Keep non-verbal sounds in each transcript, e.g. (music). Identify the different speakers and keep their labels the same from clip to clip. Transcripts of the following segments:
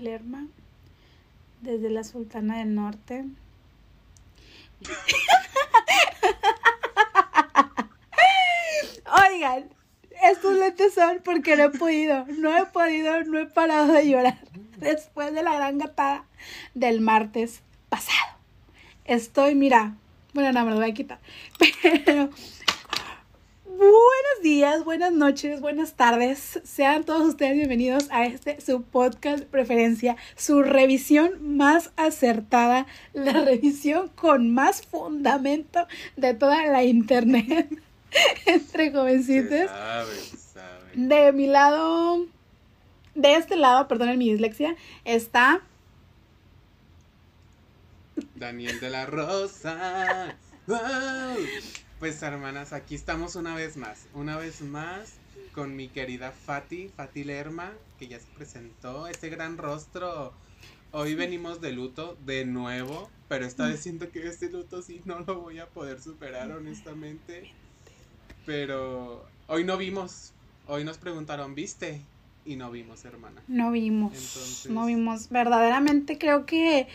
Speaker 1: Lerma desde la Sultana del Norte. Oigan, estos lentes son porque no he podido, no he podido, no he parado de llorar después de la gran gatada del martes pasado. Estoy, mira, bueno, no me lo voy a quitar, (laughs) pero buenos días, buenas noches, buenas tardes. Sean todos ustedes bienvenidos a este su podcast preferencia, su revisión más acertada, la (laughs) revisión con más fundamento de toda la internet. (laughs) Entre jovencitos. De mi lado, de este lado, perdonen mi dislexia, está
Speaker 2: Daniel de la Rosa. (laughs) ¡Wow! Pues hermanas, aquí estamos una vez más, una vez más con mi querida Fati, Fati Lerma, que ya se presentó, ese gran rostro. Hoy venimos de luto de nuevo, pero esta vez siento que este luto sí no lo voy a poder superar honestamente. Pero hoy no vimos, hoy nos preguntaron, ¿viste? Y no vimos, hermana.
Speaker 1: No vimos.
Speaker 2: Entonces-
Speaker 1: No vimos. Verdaderamente creo que.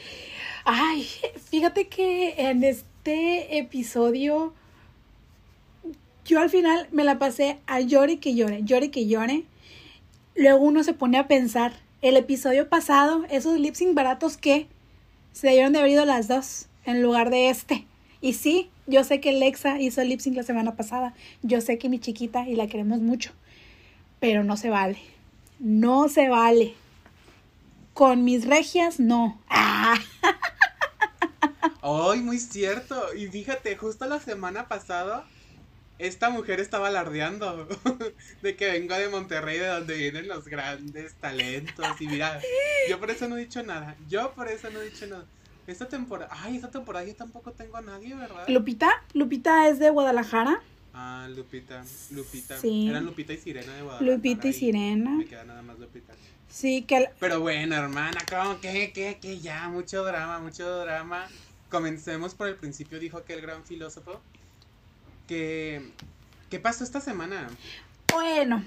Speaker 1: Ay, fíjate que en este episodio. Yo al final me la pasé a llore que llore, llore que llore. Luego uno se pone a pensar. El episodio pasado, esos lip sync baratos que se debieron de haber ido las dos en lugar de este. Y sí, yo sé que Lexa hizo lip sync la semana pasada. Yo sé que mi chiquita y la queremos mucho. Pero no se vale. No se vale. Con mis regias, no. Ah,
Speaker 2: Ay, muy cierto. Y fíjate, justo la semana pasada, esta mujer estaba alardeando (laughs) de que vengo de Monterrey, de donde vienen los grandes talentos. Y mira, yo por eso no he dicho nada. Yo por eso no he dicho nada. Esta temporada, ay, esta temporada yo tampoco tengo a nadie, ¿verdad?
Speaker 1: Lupita, Lupita es de Guadalajara.
Speaker 2: Ah, Lupita, Lupita.
Speaker 1: Sí.
Speaker 2: Eran Lupita y Sirena de Guadalajara.
Speaker 1: Lupita y Sirena.
Speaker 2: Me queda nada más Lupita.
Speaker 1: Sí, que
Speaker 2: Pero bueno, hermana, ¿cómo que, que, que ya? Mucho drama, mucho drama. Comencemos por el principio, dijo aquel gran filósofo. Que. ¿Qué pasó esta semana?
Speaker 1: bueno.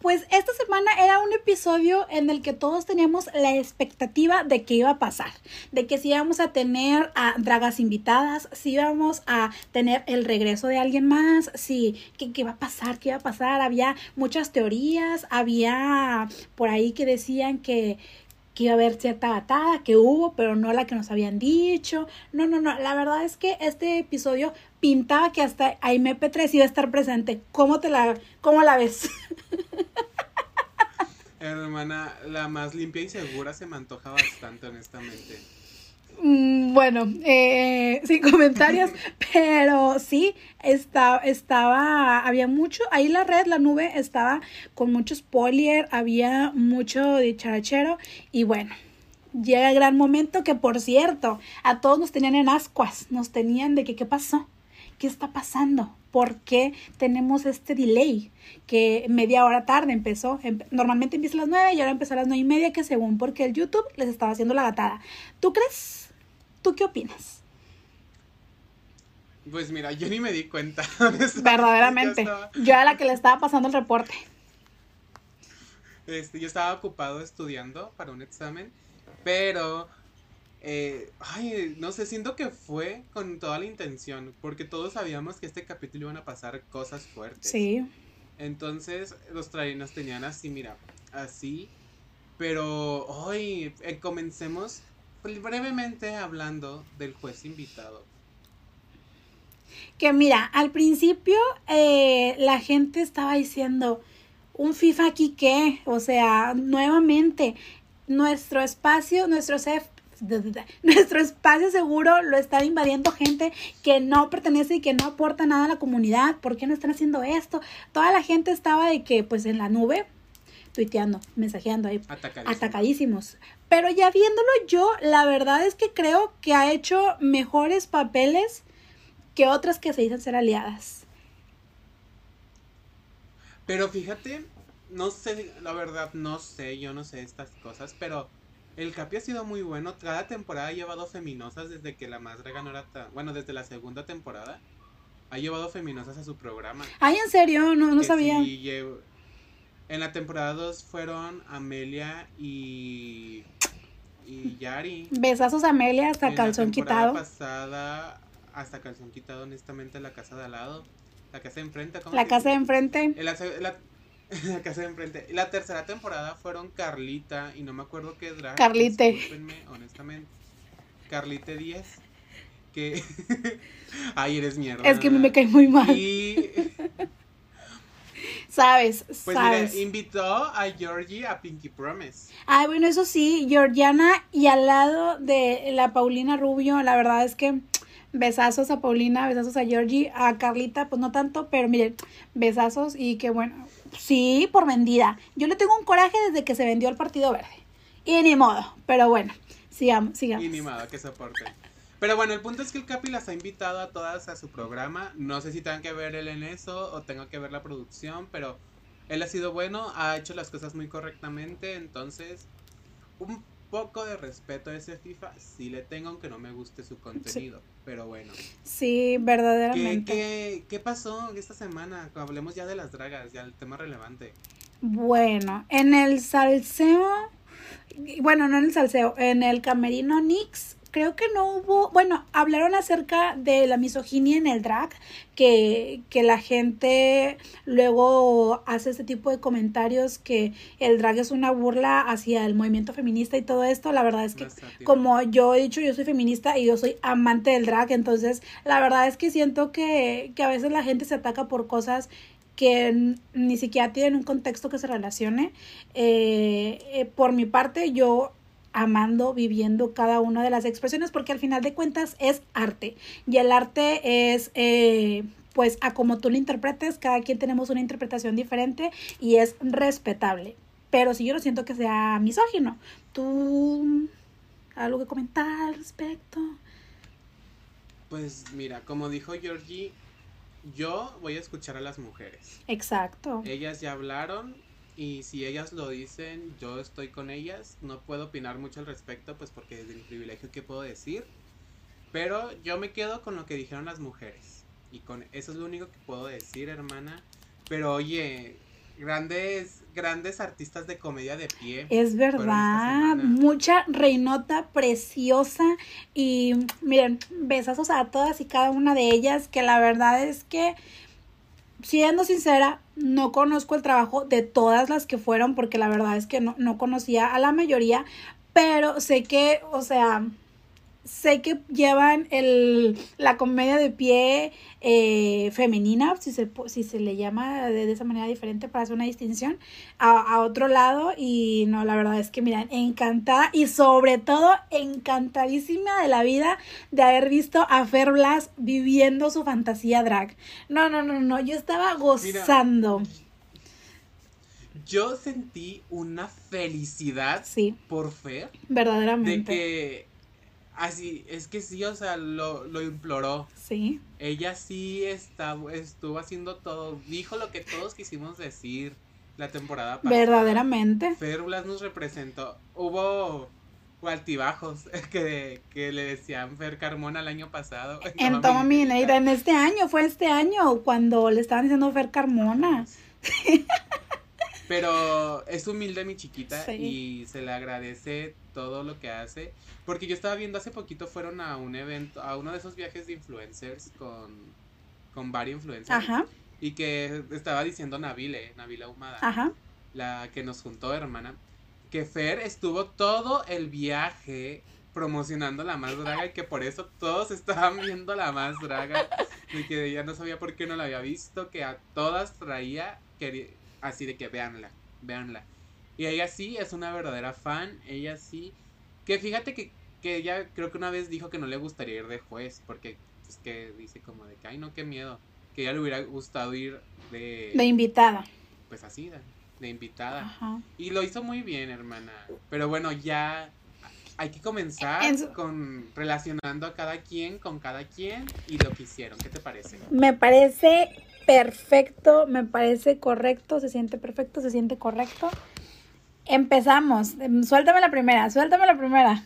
Speaker 1: Pues esta semana era un episodio en el que todos teníamos la expectativa de que iba a pasar, de que si íbamos a tener a dragas invitadas, si íbamos a tener el regreso de alguien más, si qué, qué iba a pasar, qué iba a pasar. Había muchas teorías, había por ahí que decían que, que iba a haber cierta batada, que hubo, pero no la que nos habían dicho. No, no, no. La verdad es que este episodio pintaba que hasta Aime P3 iba a estar presente. ¿Cómo te la, cómo la ves?
Speaker 2: Hermana, la más limpia y segura se me antoja bastante, honestamente.
Speaker 1: Mm, Bueno, eh, (laughs) sin comentarios, (laughs) pero sí, está, estaba, había mucho, ahí la red, la nube estaba con mucho spoiler, había mucho dicharachero y bueno, llega el gran momento que por cierto, a todos nos tenían en ascuas, nos tenían de que qué pasó, qué está pasando, por qué tenemos este delay, que media hora tarde empezó, Empe- normalmente empieza a las nueve y ahora empezó a las nueve y media, que según porque el YouTube les estaba haciendo la gatada. ¿Tú crees? ¿Tú qué opinas?
Speaker 2: Pues mira, yo ni me di cuenta. (laughs)
Speaker 1: Verdaderamente.
Speaker 2: Yo estaba,
Speaker 1: Yo era la que le estaba pasando el reporte.
Speaker 2: este, yo estaba ocupado estudiando para un examen, pero. eh, ay, no sé, siento que fue con toda la intención, porque todos sabíamos que este capítulo iban a pasar cosas fuertes.
Speaker 1: Sí.
Speaker 2: Entonces los nos tenían así, mira, así. Pero hoy eh, comencemos brevemente hablando del juez invitado.
Speaker 1: Que mira, al principio eh, la gente estaba diciendo, un FIFA aquí qué, o sea, nuevamente, nuestro espacio, nuestro nuestro espacio seguro lo está invadiendo gente que no pertenece y que no aporta nada a la comunidad. ¿Por qué no están haciendo esto? Toda la gente estaba de que, pues en la nube, tuiteando, mensajeando ahí,
Speaker 2: Atacadísimo.
Speaker 1: atacadísimos. Pero ya viéndolo yo, la verdad es que creo que ha hecho mejores papeles que otras que se dicen ser aliadas.
Speaker 2: Pero fíjate, no sé, la verdad, no sé, yo no sé estas cosas, pero El Capi ha sido muy bueno. Cada temporada ha llevado feminosas desde que la más draga no tan. Bueno, desde la segunda temporada. Ha llevado feminosas a su programa.
Speaker 1: Ay, en serio, no, no
Speaker 2: Que
Speaker 1: sabía.
Speaker 2: sí llevo- En la temporada 2 fueron Amelia y. y Yari.
Speaker 1: Besazos a Amelia hasta
Speaker 2: En la
Speaker 1: calzón
Speaker 2: temporada
Speaker 1: quitado.
Speaker 2: pasada, hasta calzón quitado, honestamente, la casa de al lado. La casa de enfrente, ¿cómo
Speaker 1: La casa de enfrente.
Speaker 2: En la, la- (laughs) la casa de enfrente. La tercera temporada fueron Carlita y no me acuerdo qué drag.
Speaker 1: Carlite.
Speaker 2: Discúlpenme, honestamente. Carlite 10. Que. (laughs) Ay, eres mierda.
Speaker 1: Es que me cae muy mal.
Speaker 2: Y.
Speaker 1: Sabes,
Speaker 2: Pues
Speaker 1: sabes.
Speaker 2: mira, invitó a Georgie a Pinky Promise.
Speaker 1: Ay, bueno, eso sí, Georgiana y al lado de la Paulina Rubio, la verdad es que besazos a Paulina, besazos a Georgie, a Carlita, pues no tanto, pero miren, besazos y que bueno, sí, por vendida. Yo le tengo un coraje desde que se vendió el Partido Verde. Y ni modo, pero bueno, sigamos, sigamos.
Speaker 2: Y ni modo, que soporte. Pero bueno, el punto es que el Capi las ha invitado a todas a su programa. No sé si tengan que ver él en eso o tenga que ver la producción, pero él ha sido bueno, ha hecho las cosas muy correctamente. Entonces, un poco de respeto a ese FIFA sí le tengo, aunque no me guste su contenido. Pero bueno,
Speaker 1: Sí,
Speaker 2: ¿Qué,
Speaker 1: verdaderamente.
Speaker 2: qué, qué pasó esta semana? Hablemos ya de las dragas, ya el tema relevante.
Speaker 1: Bueno, en el salseo, bueno, no en el salseo, en el camerino Nix, creo que no hubo, bueno, hablaron acerca de la misoginia en el drag, que, que la gente luego hace este tipo de comentarios que el drag es una burla hacia el movimiento feminista y todo esto, la verdad es que como yo he dicho, yo soy feminista y yo soy amante del drag, entonces la verdad es que siento que, que a veces la gente se ataca por cosas que ni siquiera tienen un contexto que se relacione. Eh, eh, por mi parte, yo amando, viviendo cada una de las expresiones, porque al final de cuentas es arte. Y el arte es, eh, pues, a como tú lo interpretes, cada quien tenemos una interpretación diferente y es respetable. Pero si yo no siento que sea misógino, tú, algo que comentar al respecto.
Speaker 2: Pues mira, como dijo Georgie, yo voy a escuchar a las mujeres.
Speaker 1: Exacto.
Speaker 2: Ellas ya hablaron y si ellas lo dicen, yo estoy con ellas. No puedo opinar mucho al respecto, pues porque desde mi privilegio, ¿qué puedo decir? Pero yo me quedo con lo que dijeron las mujeres. Y con eso es lo único que puedo decir, hermana. Pero oye, grandes, grandes artistas de comedia de pie.
Speaker 1: Es verdad, mucha reinota preciosa y miren, besazos a todas y cada una de ellas, que la verdad es que, siendo sincera, no conozco el trabajo de todas las que fueron, porque la verdad es que no, no conocía a la mayoría, pero sé que, o sea, sé que llevan el, la comedia de pie eh, femenina, si se, si se le llama de, de esa manera diferente para hacer una distinción, a, a otro lado. Y no, la verdad es que, miren, encantada y sobre todo encantadísima de la vida de haber visto a Fer Blas viviendo su fantasía drag. No, no, no, no, yo estaba gozando.
Speaker 2: Yo sentí una felicidad
Speaker 1: Sí,
Speaker 2: por Fer. de
Speaker 1: verdaderamente.
Speaker 2: que así es que sí o sea lo, lo imploró.
Speaker 1: Sí,
Speaker 2: ella sí está, estuvo haciendo todo dijo lo que todos quisimos decir la temporada pasada.
Speaker 1: Verdaderamente.
Speaker 2: Fer Blas nos representó. Hubo altibajos (laughs) que, que le decían Fer Carmona el año pasado.
Speaker 1: En Toma Mi Dinerita, en este año, fue este año cuando le estaban diciendo Fer Carmona. (laughs)
Speaker 2: Pero es humilde mi chiquita
Speaker 1: Sí.
Speaker 2: y se le agradece todo lo que hace. Porque yo estaba viendo hace poquito fueron a un evento, a uno de esos viajes de influencers con, con varios influencers.
Speaker 1: Ajá,
Speaker 2: Y que estaba diciendo Nabile, Nabila Humada,
Speaker 1: ajá.
Speaker 2: la que nos juntó, hermana, que Fer estuvo todo el viaje promocionando la más draga y que por eso todos estaban viendo la más draga. Y que ella no sabía por qué no la había visto, que a todas traía quería- así de que véanla, véanla. Y ella sí es una verdadera fan, ella sí. Que fíjate que, que ella creo que una vez dijo que no le gustaría ir de juez, porque es que dice como de que, ay no, qué miedo. Que ella le hubiera gustado ir de,
Speaker 1: De invitada.
Speaker 2: pues así, de, de invitada.
Speaker 1: Ajá.
Speaker 2: Y lo hizo muy bien, hermana. Pero bueno, ya hay que comenzar
Speaker 1: su-
Speaker 2: con relacionando a cada quien con cada quien y lo que hicieron. ¿Qué te parece?
Speaker 1: Me parece perfecto, me parece correcto, se siente perfecto, se siente correcto. Empezamos. Suéltame la primera, suéltame la primera.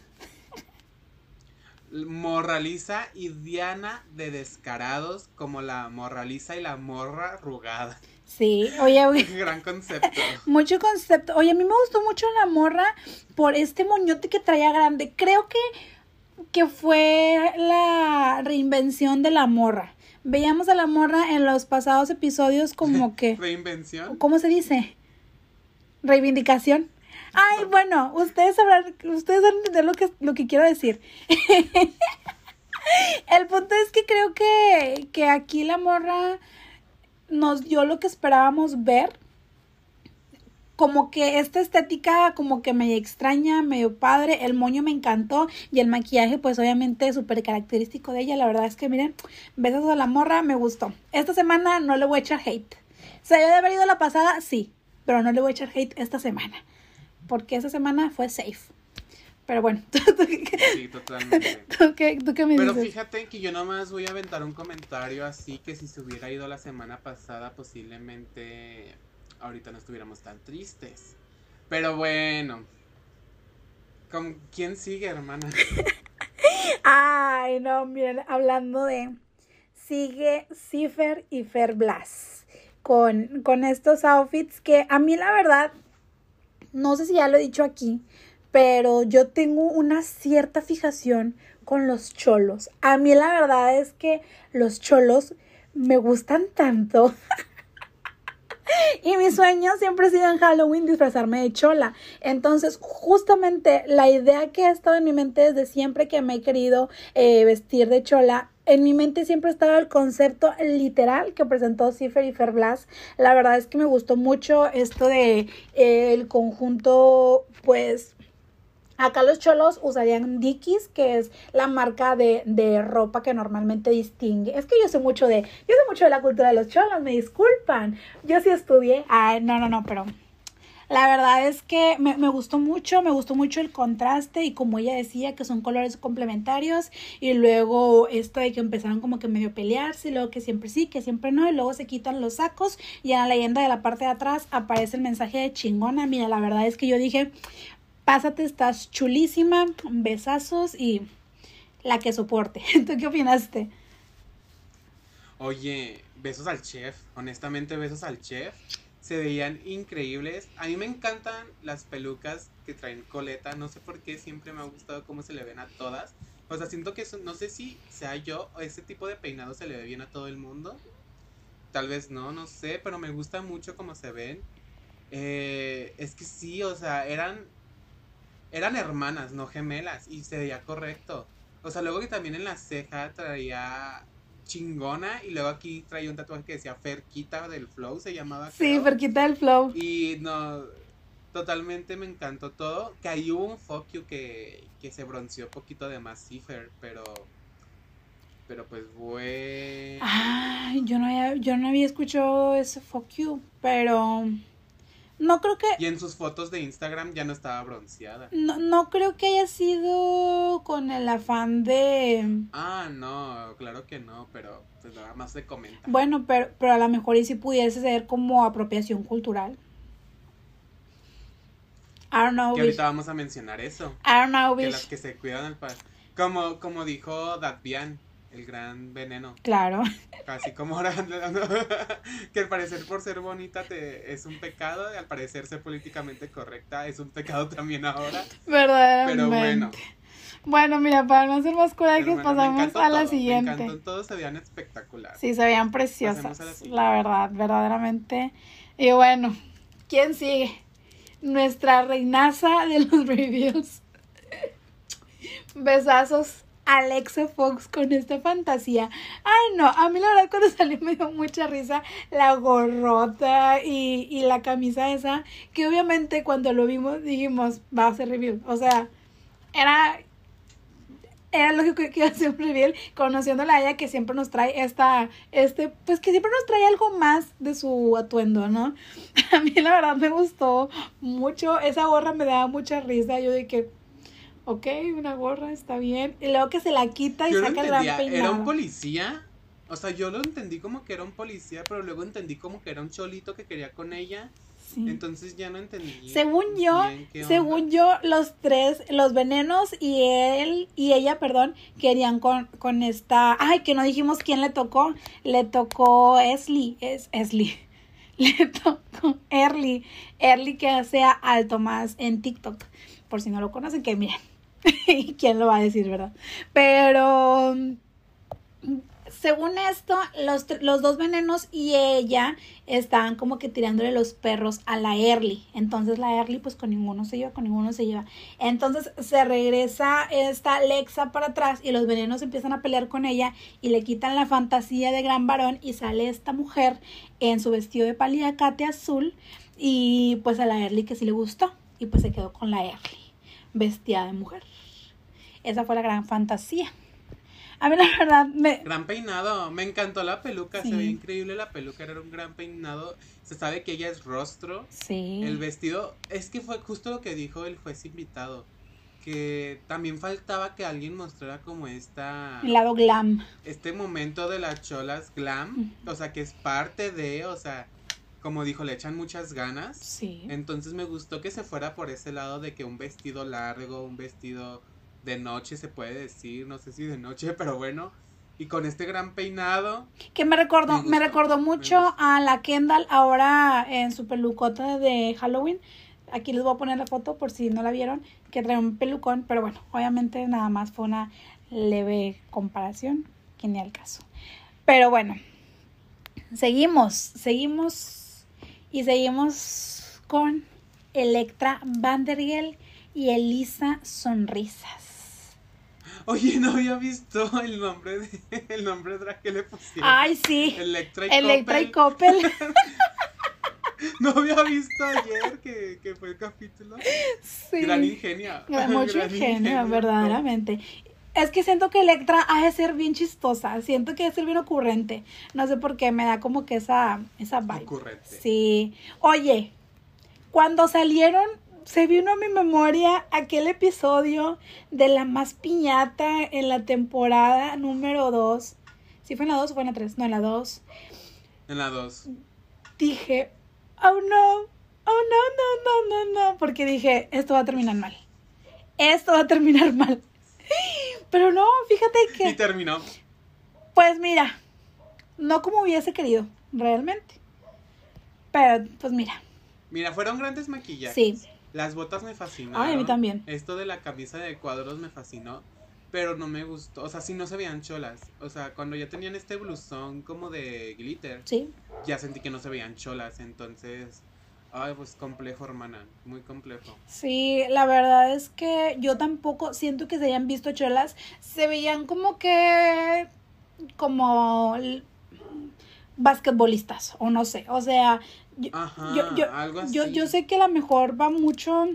Speaker 2: Morraliza y Diana de Descarados como la Morraliza y la Morra Rugada.
Speaker 1: Sí, oye, oye. (laughs)
Speaker 2: Gran concepto.
Speaker 1: Mucho concepto. Oye, a mí me gustó mucho la morra por este moñote que traía grande. Creo que, que fue la reinvención de la morra. Veíamos a la morra en los pasados episodios como (laughs) que...
Speaker 2: ¿Reinvención?
Speaker 1: ¿Cómo se dice? Reivindicación. Ay, bueno, ustedes sabrán, ustedes van a entender lo que, lo que quiero decir. (laughs) El punto es que creo que, que aquí la morra nos dio lo que esperábamos ver. Como que esta estética como que me extraña, medio padre, el moño me encantó y el maquillaje pues obviamente súper característico de ella, la verdad es que miren, besos a la morra, me gustó. Esta semana no le voy a echar hate. ¿Se había de haber ido la pasada? Sí, pero no le voy a echar hate esta semana porque esa semana fue safe. Pero bueno, (laughs) ¿tú,
Speaker 2: sí, totalmente. (laughs)
Speaker 1: ¿tú qué, tú qué me
Speaker 2: Pero
Speaker 1: dices?
Speaker 2: fíjate que yo nomás voy a aventar un comentario así que si se hubiera ido la semana pasada posiblemente ahorita no estuviéramos tan tristes. Pero bueno. ¿Con quién sigue, hermana? (laughs)
Speaker 1: Ay, no, miren, hablando de sigue Cifer y Fer Blas con, con estos outfits que a mí la verdad no sé si ya lo he dicho aquí, pero yo tengo una cierta fijación con los cholos. A mí la verdad es que los cholos me gustan tanto. (laughs) y mi sueño siempre ha sido en Halloween disfrazarme de chola. Entonces, justamente la idea que ha estado en mi mente desde siempre que me he querido eh, vestir de chola en mi mente siempre estaba el concepto literal que presentó Cipher y Ferblas. La verdad es que me gustó mucho esto de eh, el conjunto, pues Acá los cholos usarían Dickies, que es la marca de, de, ropa que normalmente distingue. Es que yo sé mucho de, yo sé mucho de la cultura de los cholos, me disculpan. Yo sí estudié. Ay, no, no, no, pero la verdad es que me, me, gustó mucho, me gustó mucho el contraste y como ella decía que son colores complementarios y luego esto de que empezaron como que medio pelearse y luego que siempre sí, que siempre no y luego se quitan los sacos y en la leyenda de la parte de atrás aparece el mensaje de chingona. Mira, la verdad es que yo dije, pásate, estás chulísima, besazos y la que soporte. (laughs) ¿Tú qué opinaste?
Speaker 2: Oye, besos al chef, honestamente besos al chef se veían increíbles. A mí me encantan las pelucas que traen coleta. No sé por qué siempre me ha gustado cómo se le ven a todas. O sea, siento que eso, no sé si sea yo o ese tipo de peinado se le ve bien a todo el mundo. Tal vez no, no sé, pero me gusta mucho cómo se ven. Eh, es que sí, o sea, eran eran hermanas, no gemelas, y se veía correcto. O sea, luego que también en la ceja traía chingona y luego aquí traía un tatuaje que decía Ferquita del Flow, se llamaba.
Speaker 1: Sí, creo. Ferquita del Flow.
Speaker 2: Y no, totalmente me encantó todo. Que ahí hubo un fuck you que, que se bronceó un poquito de más Cipher, pero... Pero pues bueno.
Speaker 1: Ay, yo no había, yo no había escuchado ese fuck you, pero... No creo que.
Speaker 2: Y en sus fotos de Instagram ya no estaba bronceada.
Speaker 1: No, no creo que haya sido con el afán de.
Speaker 2: Ah, no, claro que no, pero pues nada más se comenta.
Speaker 1: Bueno, pero, pero a lo mejor y si pudiese ser como apropiación cultural. I don't know.
Speaker 2: Que ahorita vamos a mencionar eso.
Speaker 1: I don't know,
Speaker 2: Que las que se cuidan al par. Como, como dijo Datbian, el gran veneno.
Speaker 1: Claro.
Speaker 2: Así como ahora, (laughs) que al parecer por ser bonita te, es un pecado, y al parecer ser políticamente correcta es un pecado también ahora.
Speaker 1: Verdaderamente.
Speaker 2: Pero bueno.
Speaker 1: Bueno, mira, para no hacer más corajes, pasamos a la
Speaker 2: todo,
Speaker 1: siguiente.
Speaker 2: Me encantó, todos se veían espectaculares.
Speaker 1: Sí, se veían preciosas. La, la verdad, verdaderamente. Y bueno, ¿quién sigue? Nuestra reinaza de los (laughs) reviews. Besazos Alexa Fox con esta fantasía. Ay, no, a mí la verdad cuando salió me dio mucha risa la gorrota y, y, la camisa esa, que obviamente cuando lo vimos dijimos, va a ser review. O sea, era, era lógico que iba a ser un review, conociéndola a ella que siempre nos trae esta, este, pues que siempre nos trae algo más de su atuendo, ¿no? (laughs) A mí la verdad me gustó mucho, esa gorra me daba mucha risa, yo de que ok, una gorra, está bien. Y luego que se la quita y
Speaker 2: yo
Speaker 1: saca gran peinado.
Speaker 2: ¿Era un policía? O sea, yo lo entendí como que era un policía, pero luego entendí como que era un cholito que quería con ella.
Speaker 1: Sí.
Speaker 2: Entonces ya no entendí.
Speaker 1: Según yo, según yo, los tres, los venenos y él y ella, perdón, querían con, con esta. Ay, que no dijimos quién le tocó. Le tocó Esli. Es Esli. (laughs) Le tocó Early. Early que sea alto más en TikTok. Por si no lo conocen, que miren. (laughs) ¿Quién lo va a decir, verdad? Pero según esto, los, los dos venenos y ella estaban como que tirándole los perros a la Early. Entonces la Early pues con ninguno se lleva, con ninguno se lleva. Entonces se regresa esta Lexa para atrás y los venenos empiezan a pelear con ella y le quitan la fantasía de gran varón y sale esta mujer en su vestido de paliacate azul y pues a la Early que sí le gustó y pues se quedó con la Early vestida de mujer. Esa fue la gran fantasía. A mí la verdad me,
Speaker 2: Gran peinado, me encantó la peluca,
Speaker 1: Sí.
Speaker 2: se ve increíble la peluca, era un gran peinado. Se sabe que ella es rostro.
Speaker 1: Sí.
Speaker 2: El vestido, es que fue justo lo que dijo el juez invitado, que también faltaba que alguien mostrara como esta
Speaker 1: El lado glam.
Speaker 2: este momento de las cholas glam, o sea, que es parte de, o sea, como dijo, le echan muchas ganas.
Speaker 1: Sí.
Speaker 2: Entonces me gustó que se fuera por ese lado de que un vestido largo, un vestido de noche se puede decir, no sé si de noche, (laughs) pero bueno, y con este gran peinado,
Speaker 1: Que me recordó,
Speaker 2: Me
Speaker 1: recordó mucho a la Kendall ahora en su pelucota de Halloween. Aquí les voy a poner la foto por si no la vieron, que trae un pelucón, pero bueno, obviamente nada más fue una leve comparación, que ni al caso. Pero bueno, seguimos, seguimos y seguimos con Electra Vandergel y Elisa Sonrisas.
Speaker 2: oye, no había visto el nombre de, el nombre drag que le pusieron.
Speaker 1: Ay, sí.
Speaker 2: Electra y
Speaker 1: Electra y
Speaker 2: Coppel. (laughs) No había visto ayer que, que fue el capítulo.
Speaker 1: Sí.
Speaker 2: Gran ingenio.
Speaker 1: Mucho
Speaker 2: Gran
Speaker 1: ingenio, verdaderamente. Es que siento que Electra ha de ser bien chistosa. Siento que ha de ser bien ocurrente. No sé por qué, me da como que esa, esa vibe.
Speaker 2: Ocurrente.
Speaker 1: Sí. Oye, cuando salieron, se vino a mi memoria aquel episodio de la más piñata en la temporada número 2. ¿Sí fue en la 2 o fue en la 3? No, en la 2.
Speaker 2: En la 2.
Speaker 1: Dije, oh no, oh no, no, no, no, no. Porque dije, esto va a terminar mal. Esto va a terminar mal. Pero no, fíjate (laughs)
Speaker 2: Y
Speaker 1: que,
Speaker 2: terminó.
Speaker 1: pues mira, no como hubiese querido, realmente. Pero, pues mira,
Speaker 2: Mira, fueron grandes maquillajes.
Speaker 1: Sí.
Speaker 2: Las botas me fascinaron.
Speaker 1: Ay, a mí también.
Speaker 2: Esto de la camisa de cuadros me fascinó. Pero no me gustó. O sea, sí no se veían cholas. O sea, cuando ya tenían este blusón como de glitter,
Speaker 1: sí.
Speaker 2: ya sentí que no se veían cholas. Entonces, ay, pues complejo, hermana. Muy complejo.
Speaker 1: Sí, la verdad es que yo tampoco siento que se hayan visto cholas. Se veían como que. como. basquetbolistas, o no sé. O sea, yo,
Speaker 2: Ajá,
Speaker 1: yo, yo,
Speaker 2: algo así.
Speaker 1: yo, yo sé que a lo mejor va mucho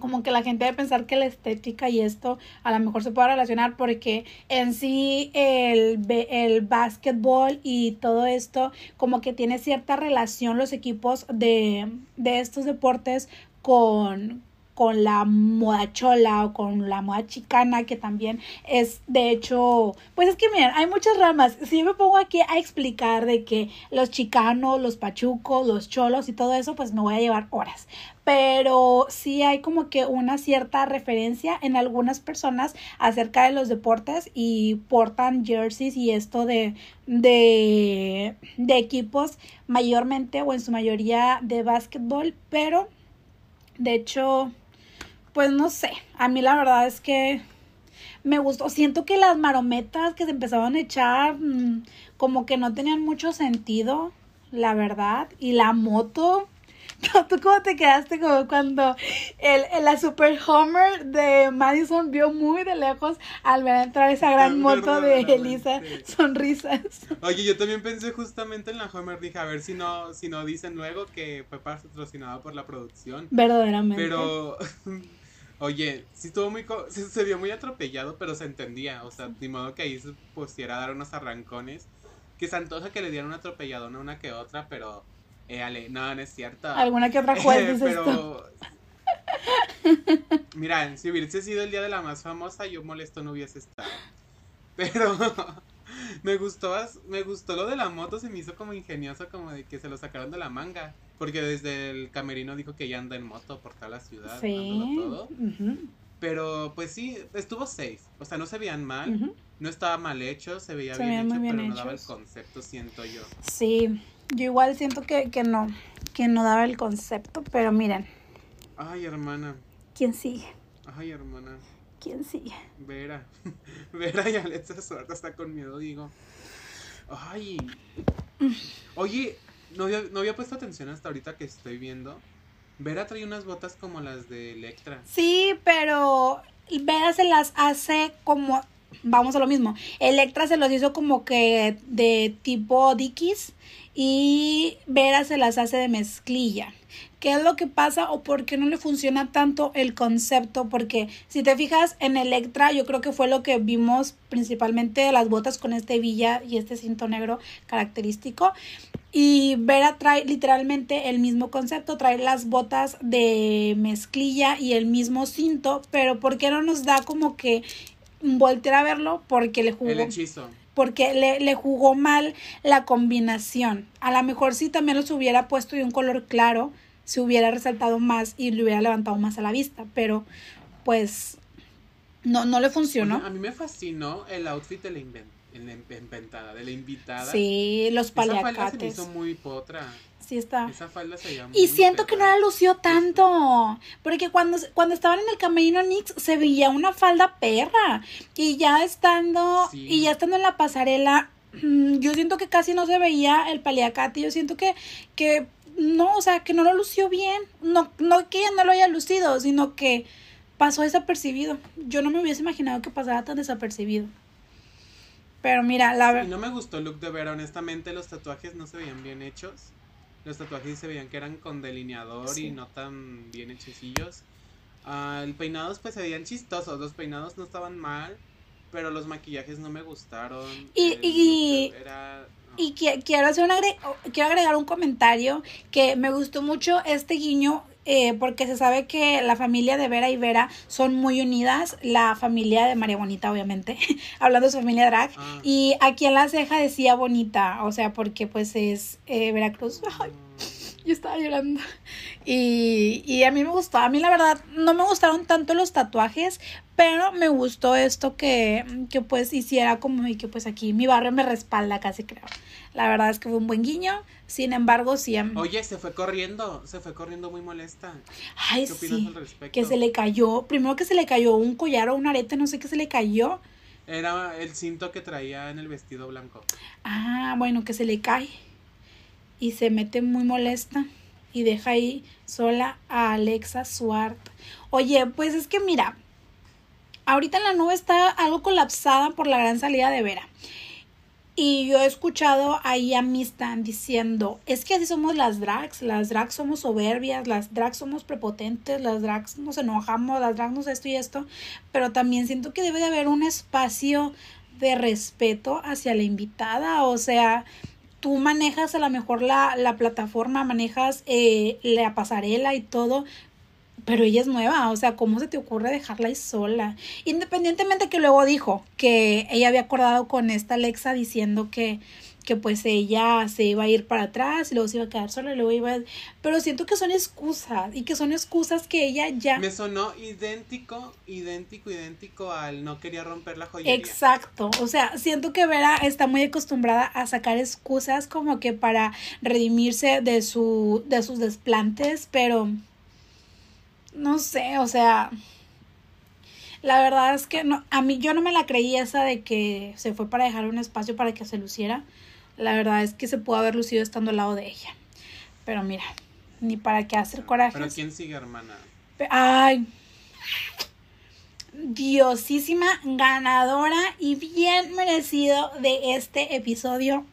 Speaker 1: como que la gente debe pensar que la estética y esto a lo mejor se puede relacionar porque en sí el, el básquetbol y todo esto como que tiene cierta relación los equipos de, de estos deportes con con la moda chola o con la moda chicana que también es de hecho pues es que miren hay muchas ramas. Si yo me pongo aquí a explicar de que los chicanos los pachucos los cholos y todo eso pues me voy a llevar horas. Pero sí hay como que una cierta referencia en algunas personas acerca de los deportes y portan jerseys y esto de, de, de equipos mayormente o en su mayoría de básquetbol, pero de hecho, pues no sé, a mí la verdad es que me gustó, siento que las marometas que se empezaban a echar mm, como que no tenían mucho sentido, la verdad, y la moto... (laughs) ¿Tú cómo te quedaste como cuando el, el- la Super Homer de Madison vio muy de lejos al ver entrar esa gran moto de Elisa. Sonrisas? (laughs)
Speaker 2: Oye, yo también pensé justamente en la Homer. Dije, a ver si no, si no dicen luego que fue patrocinado por la producción.
Speaker 1: Verdaderamente.
Speaker 2: Pero, (laughs) oye, sí estuvo muy, co- se, se vio muy atropellado, pero se entendía. O sea, ni modo que ahí se pusiera a dar unos arrancones. Que se antoja que le dieran un atropelladón a una que otra, pero, éale, no, no es cierto.
Speaker 1: Alguna que otra juez (laughs) dices
Speaker 2: pero, (laughs) mira, si hubiese sido el día de la más famosa, yo molesto no hubiese estado. Pero (laughs) me gustó, me gustó lo de la moto, se me hizo como ingenioso, como de que se lo sacaron de la manga. Porque desde el camerino dijo que ya anda en moto por toda la ciudad.
Speaker 1: Sí.
Speaker 2: todo. Pero pues sí, estuvo safe. O sea, no se veían mal. No estaba mal hecho, se veía
Speaker 1: Se
Speaker 2: bien hecho,
Speaker 1: bien
Speaker 2: pero no daba el concepto, siento yo.
Speaker 1: Sí, yo igual siento que, que no, que no daba el concepto, pero miren,
Speaker 2: Ay, hermana.
Speaker 1: ¿quién sigue?
Speaker 2: Ay, hermana.
Speaker 1: ¿Quién sigue?
Speaker 2: Vera. (laughs) Vera y Alexa Suárez está con miedo, digo. Ay. Oye, no había, no había puesto atención hasta ahorita que estoy viendo. Vera trae unas botas como las de Electra.
Speaker 1: Sí, pero Vera se las hace como, vamos a lo mismo, Electra se los hizo como que de tipo Dickies y Vera se las hace de mezclilla. ¿Qué es lo que pasa o por qué no le funciona tanto el concepto? Porque si te fijas en Electra, yo creo que fue lo que vimos principalmente de las botas con este villa y este cinto negro característico. Y Vera trae literalmente el mismo concepto, trae las botas de mezclilla y el mismo cinto, pero ¿por qué no nos da como que voltear a verlo? Porque le jugó
Speaker 2: El hechizo.
Speaker 1: porque le, le jugó mal la combinación. A lo mejor si también los hubiera puesto de un color claro, se hubiera resaltado más y le hubiera levantado más a la vista, pero pues no, no le funcionó.
Speaker 2: Oye, a mí me fascinó el outfit de la, inven- en la inventada, de la invitada.
Speaker 1: Sí, los
Speaker 2: Esa falda se me
Speaker 1: paliacates.
Speaker 2: hizo muy potra.
Speaker 1: Sí está.
Speaker 2: Esa falda se muy
Speaker 1: Y siento que no la lució tanto, porque cuando, cuando estaban en el camerino Nix se veía una falda perra y ya estando
Speaker 2: Sí.
Speaker 1: y ya estando en la pasarela (clears throat) yo siento que casi no se veía el paliacate, yo siento que que no, o sea, que no lo lució bien, no no que ella no lo haya lucido, sino que pasó desapercibido. Yo no me hubiese imaginado que pasara tan desapercibido. Pero mira, la verdad
Speaker 2: no me gustó el look de Vera, honestamente los tatuajes no se veían bien hechos. Los tatuajes se veían que eran con delineador
Speaker 1: Sí.
Speaker 2: y no tan bien hechecillos. Ah, el peinados pues se veían chistosos, los peinados no estaban mal, pero los maquillajes no me gustaron.
Speaker 1: Y-
Speaker 2: El
Speaker 1: y-
Speaker 2: no.
Speaker 1: Y qui- quiero hacer un agre- quiero agregar un comentario que me gustó mucho este guiño eh, porque se sabe que la familia de Vera y Vera son muy unidas, la familia de María Bonita obviamente, (laughs) hablando de su familia drag
Speaker 2: Ah.
Speaker 1: y aquí en la ceja decía Bonita, o sea porque pues es eh, Veracruz. (laughs) Ay, yo estaba llorando. Y, y a mí me gustó. A mí la verdad no me gustaron tanto los tatuajes, pero me gustó esto que, que pues hiciera como y que pues aquí mi barrio me respalda casi creo. La verdad es que fue un buen guiño. Sin embargo, sí. a mí-
Speaker 2: Oye, se fue corriendo, se fue corriendo muy molesta.
Speaker 1: Ay,
Speaker 2: ¿Qué opinas
Speaker 1: sí.
Speaker 2: al respecto?
Speaker 1: Que se le cayó. Primero que se le cayó un collar o un arete, no sé qué se le cayó.
Speaker 2: Era el cinto que traía en el vestido blanco.
Speaker 1: Ah, bueno, que se le cae. Y se mete muy molesta. Y deja ahí sola a Alexa Swart. Oye, pues es que mira. Ahorita en la nube está algo colapsada por la gran salida de Vera. Y yo he escuchado ahí a Mistan diciendo, es que así somos las drags, las drags somos soberbias, las drags somos prepotentes, las drags nos enojamos, las drags nos esto y esto, pero también siento que debe de haber un espacio de respeto hacia la invitada, o sea, tú manejas a lo mejor la, la plataforma, manejas eh, la pasarela y todo, pero ella es nueva, o sea, ¿cómo se te ocurre dejarla ahí sola? Independientemente que luego dijo que ella había acordado con esta Alexa diciendo que, que pues ella se iba a ir para atrás y luego se iba a quedar sola y luego iba a... Pero siento que son excusas y que son excusas que ella ya...
Speaker 2: Me sonó idéntico, idéntico, idéntico al no quería romper la joyería.
Speaker 1: Exacto, o sea, siento que Vera está muy acostumbrada a sacar excusas como que para redimirse de su de sus desplantes, pero no sé, o sea, la verdad es que no a mí yo no me la creí esa de que se fue para dejar un espacio para que se luciera. La verdad es que se pudo haber lucido estando al lado de ella. Pero mira, ni para qué hacer corajes.
Speaker 2: Pero ¿quién sigue, hermana?
Speaker 1: Ay. Diosísima ganadora y bien merecido de este episodio.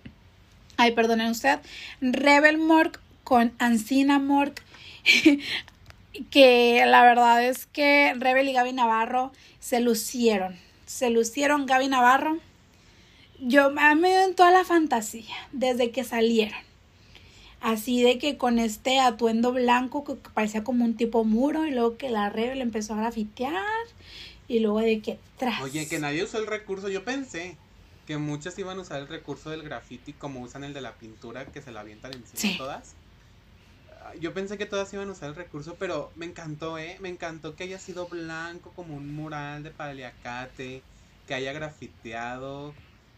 Speaker 1: Ay, perdonen usted. Rebel Mork con Ancina Mork. (laughs) que la verdad es que Rebel y Gaby Navarro se lucieron. Se lucieron Gaby Navarro. Yo a mí me dio en toda la fantasía desde que salieron. Así de que con este atuendo blanco que parecía como un tipo muro y luego que la Rebel empezó a grafitear y luego de que tras.
Speaker 2: Oye, que nadie usó el recurso. Yo pensé que muchas iban a usar el recurso del graffiti como usan el de la pintura, que se la avientan encima
Speaker 1: Sí.
Speaker 2: todas. yo pensé que todas iban a usar el recurso, pero me encantó, ¿eh? Me encantó que haya sido blanco como un mural de paliacate, que haya grafiteado.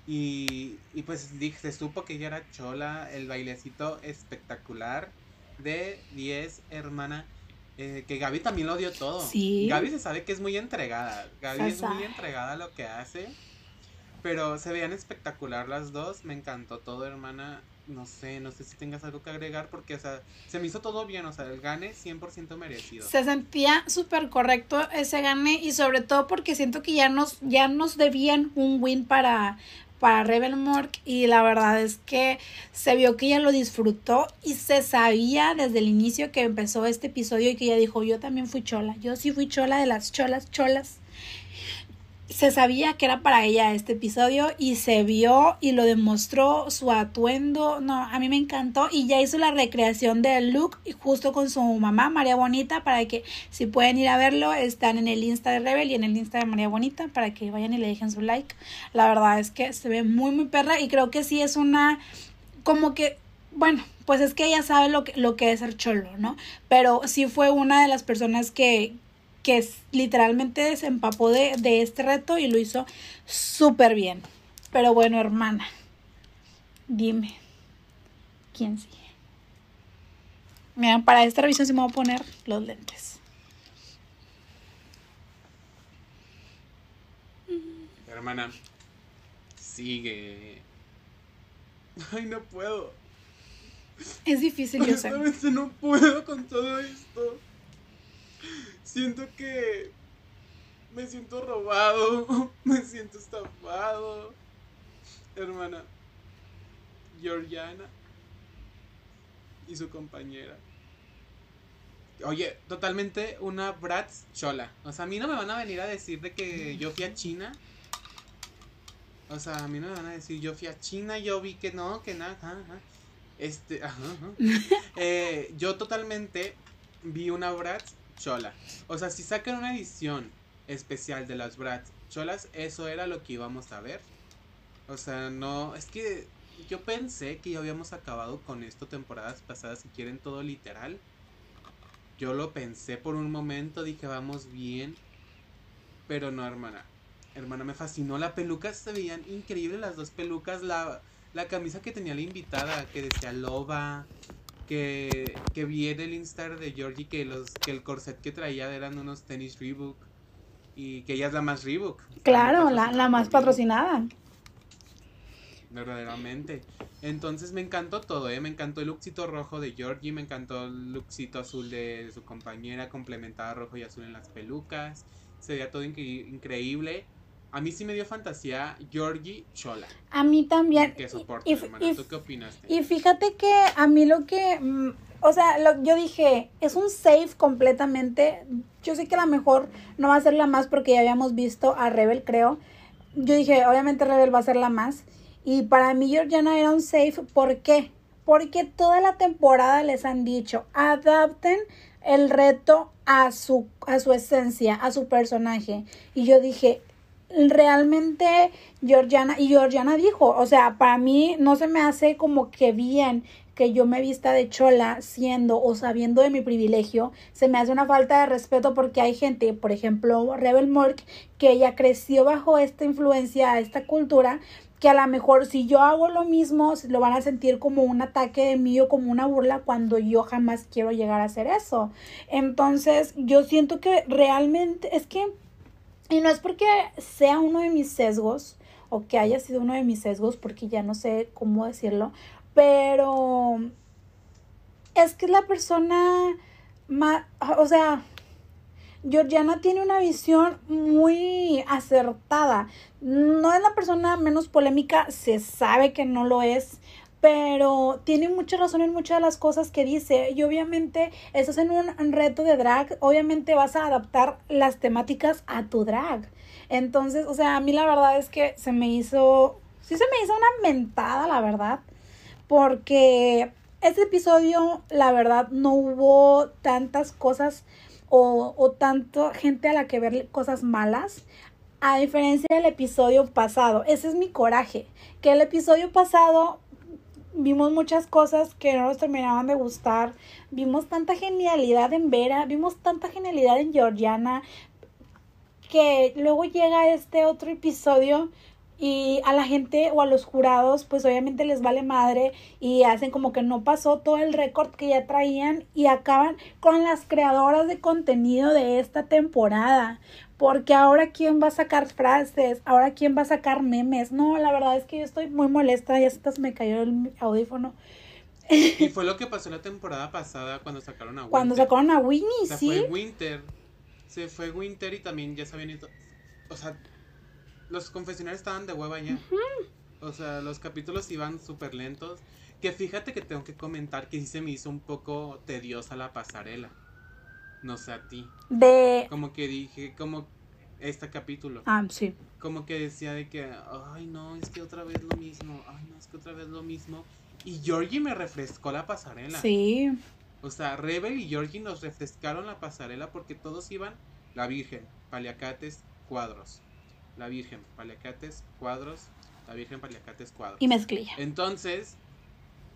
Speaker 2: Y, y pues dije, se supo que ella era chola, el bailecito espectacular de 10, hermana. Eh, que Gaby también lo dio todo.
Speaker 1: Sí.
Speaker 2: Gaby se sabe que es muy entregada. Gaby es muy entregada a lo que hace. Pero se veían espectacular las dos. Me encantó todo, hermana no sé, no sé si tengas algo que agregar porque, o sea, se me hizo todo bien, o sea, el gane 100% merecido.
Speaker 1: Se sentía súper correcto ese gane y sobre todo porque siento que ya nos, ya nos debían un win para, para Rebel Mork y la verdad es que se vio que ella lo disfrutó y se sabía desde el inicio que empezó este episodio y que ella dijo, yo también fui chola, yo sí fui chola de las cholas, cholas se sabía que era para ella este episodio y se vio y lo demostró su atuendo. No, a mí me encantó y ya hizo la recreación del look justo con su mamá, María Bonita, para que si pueden ir a verlo, están en el Insta de Rebel y en el Insta de María Bonita para que vayan y le dejen su like. La verdad es que se ve muy, muy perra y creo que sí es una como que bueno, pues es que ella sabe lo que, lo que es ser cholo, ¿no? Pero sí fue una de las personas que, que literalmente se empapó de, de este reto y lo hizo súper bien. Pero bueno, hermana, dime, ¿quién sigue? Mira, para esta revisión sí me voy a poner los lentes.
Speaker 2: Hermana, sigue. Ay, no puedo.
Speaker 1: Es difícil, yo sé.
Speaker 2: no puedo con todo esto siento que me siento robado, (laughs) me siento estafado. Hermana, Georgiana y su compañera. Oye, totalmente una Bratz chola. O sea, a mí no me van a venir a decir de que yo fui a China. O sea, a mí no me van a decir yo fui a China, yo vi que no, que nada. Este, ajá, (laughs) eh, yo totalmente vi una Bratz chola. O sea, si sacan una edición especial de las Bratz cholas, eso era lo que íbamos a ver. O sea, no, es que yo pensé que ya habíamos acabado con esto temporadas pasadas, si quieren todo literal. Yo lo pensé por un momento, dije, vamos bien. Pero no, hermana. Hermana, me fascinó. La peluca se veían increíbles las dos pelucas. La, la camisa que tenía la invitada, que decía loba que, que vi en el Instagram de Georgie que los que el corset que traía eran unos tenis Reebok y que ella es la más Reebok.
Speaker 1: Claro, la, la más patrocinada.
Speaker 2: Verdaderamente. Entonces me encantó todo, ¿eh? Me encantó el lookcito rojo de Georgie, me encantó el lookcito azul de su compañera, complementada rojo y azul en las pelucas. Se veía todo increíble. A mí sí me dio fantasía Georgie Chola.
Speaker 1: A mí también.
Speaker 2: ¿Qué soporte, hermana? ¿Tú qué opinaste?
Speaker 1: Y fíjate que a mí lo que. Mm, o sea, lo, yo dije, es un safe completamente. Yo sé que a lo mejor no va a ser la más porque ya habíamos visto a Rebel, creo. Yo dije, obviamente Rebel va a ser la más. Y para mí Georgiana era un safe. ¿Por qué? Porque toda la temporada les han dicho, adapten el reto a su, a su esencia, a su personaje. Y yo dije, realmente Georgiana, y Georgiana dijo, o sea, para mí no se me hace como que bien que yo me vista de chola siendo o sabiendo de mi privilegio, se me hace una falta de respeto porque hay gente, por ejemplo, Rebel Mork, que ella creció bajo esta influencia, esta cultura, que a lo mejor si yo hago lo mismo, lo van a sentir como un ataque de mí o como una burla cuando yo jamás quiero llegar a hacer eso. Entonces, yo siento que realmente es que y no es porque sea uno de mis sesgos o que haya sido uno de mis sesgos, porque ya no sé cómo decirlo, pero es que es la persona más, o sea, Georgiana tiene una visión muy acertada. No es la persona menos polémica, se sabe que no lo es, pero tiene mucha razón en muchas de las cosas que dice y obviamente estás en un reto de drag, obviamente vas a adaptar las temáticas a tu drag. Entonces, o sea, a mí la verdad es que se me hizo, sí se me hizo una mentada, la verdad, porque este episodio, la verdad, no hubo tantas cosas o, o tanto gente a la que ver cosas malas. A diferencia del episodio pasado, ese es mi coraje, que el episodio pasado vimos muchas cosas que no nos terminaban de gustar. Vimos tanta genialidad en Vera, vimos tanta genialidad en Georgiana, que luego llega este otro episodio y a la gente o a los jurados pues obviamente les vale madre y hacen como que no pasó todo el récord que ya traían y acaban con las creadoras de contenido de esta temporada. Porque ahora quién va a sacar frases, ahora quién va a sacar memes. No, la verdad es que yo estoy muy molesta, ya hasta se me cayó el audífono.
Speaker 2: Y (laughs) fue lo que pasó la temporada pasada cuando sacaron a Winter.
Speaker 1: Cuando sacaron a Winnie,
Speaker 2: O sea,
Speaker 1: sí.
Speaker 2: fue Winter. Se fue Winter y también ya sabían. ido- O sea, los confesionarios estaban de hueva ya. O sea, los capítulos iban súper lentos. Que fíjate que tengo que comentar que sí se me hizo un poco tediosa la pasarela. No sé a ti.
Speaker 1: De.
Speaker 2: Como que dije, como este capítulo.
Speaker 1: Ah, sí.
Speaker 2: Como que decía de que, ay no, es que otra vez lo mismo. Ay no, es que otra vez lo mismo. Y Georgie me refrescó la pasarela.
Speaker 1: Sí.
Speaker 2: O sea, Rebel y Georgie nos refrescaron la pasarela porque todos iban la Virgen, paliacates, cuadros. La Virgen, paliacates, cuadros. La Virgen, paliacates, cuadros.
Speaker 1: Y mezclilla.
Speaker 2: Entonces,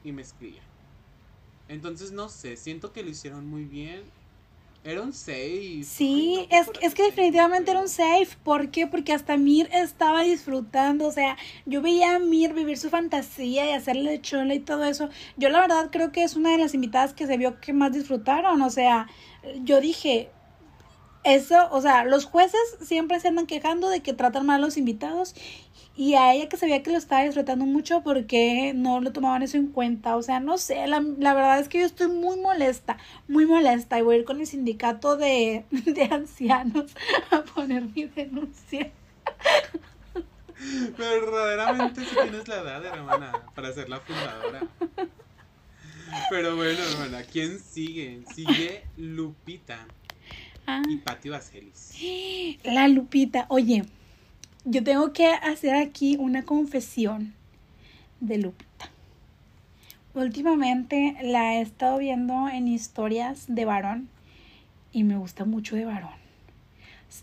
Speaker 2: y mezclilla. Entonces, no sé, siento que lo hicieron muy bien. Era un 6.
Speaker 1: Sí, es, es que definitivamente era un safe. ¿Por qué? Porque hasta Mir estaba disfrutando. O sea, yo veía a Mir vivir su fantasía y hacerle chola y todo eso. Yo la verdad creo que es una de las invitadas que se vio que más disfrutaron. O sea, yo dije, eso, o sea, los jueces siempre se andan quejando de que tratan mal a los invitados. Y a ella que se veía que lo estaba disfrutando mucho porque no lo tomaban eso en cuenta. O sea, no sé, la, la verdad es que yo estoy muy molesta, muy molesta. Y voy a ir con el sindicato de, (laughs) de ancianos a poner mi denuncia.
Speaker 2: Verdaderamente si tienes la edad, hermana, para ser la fundadora. Pero bueno, hermana, ¿quién sigue? Sigue Lupita
Speaker 1: Ah,
Speaker 2: y Patti Vaselis.
Speaker 1: la Lupita. Oye, yo tengo que hacer aquí una confesión de Lupita. Últimamente la he estado viendo en historias de varón y me gusta mucho de varón.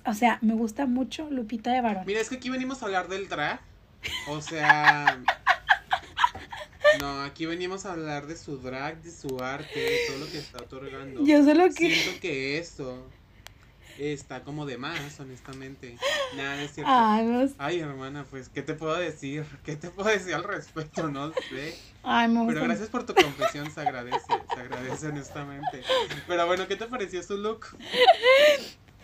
Speaker 1: O sea, me gusta mucho Lupita de varón.
Speaker 2: Mira, es que aquí venimos a hablar del drag. O sea. No, aquí venimos a hablar de su drag, de su arte, de todo lo que está otorgando.
Speaker 1: Yo solo que...
Speaker 2: Siento que eso está como de más, honestamente. Nada, es cierto.
Speaker 1: Ay, no sé.
Speaker 2: Ay, hermana, pues, ¿qué te puedo decir? ¿Qué te puedo decir al respecto? No sé.
Speaker 1: Ay, me.
Speaker 2: Pero gracias por tu confesión, se agradece, se agradece honestamente. Pero bueno, ¿qué te pareció su look?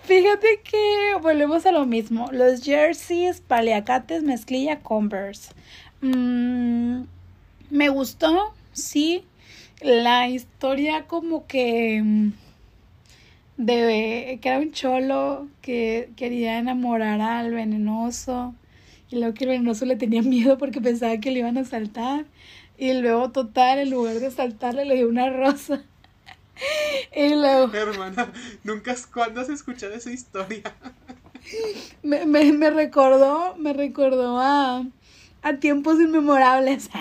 Speaker 1: Fíjate que volvemos a lo mismo. Los jerseys, paliacates, mezclilla, Converse. Mm, me gustó, sí. La historia como que mm, de que era un cholo que quería enamorar al venenoso y luego que el venenoso le tenía miedo porque pensaba que le iban a saltar y luego total en lugar de saltarle le dio una rosa (laughs) y luego
Speaker 2: Hermana, nunca has, ¿cuándo has escuchado esa historia? (laughs)
Speaker 1: me, me, me recordó, me recordó a, a tiempos inmemorables. (laughs)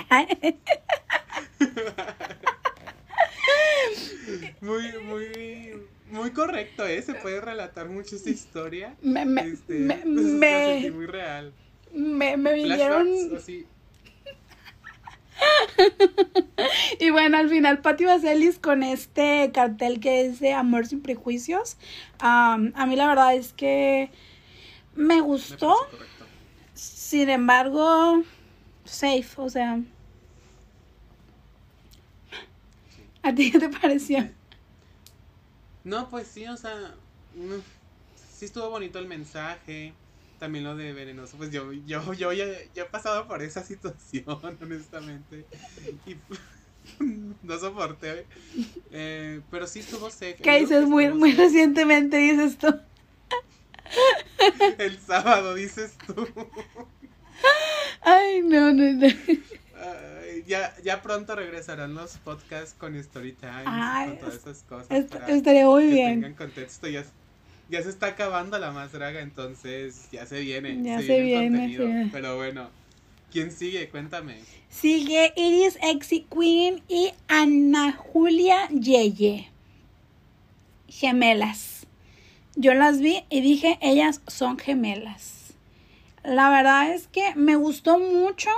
Speaker 2: Muy, muy, muy correcto, ¿eh? Se puede relatar mucho esa historia.
Speaker 1: me, me,
Speaker 2: Este,
Speaker 1: me, (laughs)
Speaker 2: pues,
Speaker 1: me,
Speaker 2: sentí muy real.
Speaker 1: me, me vinieron. (laughs) Y bueno, al final Patti Vaselis con este cartel que dice Amor sin prejuicios. am, a mí la verdad es que me
Speaker 2: Me
Speaker 1: gustó.
Speaker 2: correcto.
Speaker 1: Sin embargo, safe, o sea. ¿A ti qué te pareció? (laughs)
Speaker 2: No, pues sí, o sea, mm, sí estuvo bonito el mensaje. También lo de venenoso, pues yo, yo, yo ya, ya he pasado por esa (laughs) situación, honestamente. Y (laughs) no soporté. Eh, pero sí estuvo safe.
Speaker 1: ¿Qué dices? Muy, muy
Speaker 2: safe.
Speaker 1: recientemente dices tú. (laughs)
Speaker 2: El sábado, dices tú.
Speaker 1: Ay, no, no, no.
Speaker 2: Ya, ya pronto regresarán los podcasts con Storytime
Speaker 1: Ay,
Speaker 2: con todas esas cosas.
Speaker 1: Est-
Speaker 2: para
Speaker 1: estaría muy
Speaker 2: que
Speaker 1: bien.
Speaker 2: tengan contexto. Ya, ya se está acabando la más draga, entonces ya se viene.
Speaker 1: Ya
Speaker 2: se,
Speaker 1: se
Speaker 2: viene,
Speaker 1: viene.
Speaker 2: Pero bueno, ¿quién sigue? Cuéntame.
Speaker 1: Sigue Iris Exy Queen y Ana Julia Yeye. Gemelas. Yo las vi y dije, ellas son gemelas. La verdad es que me gustó mucho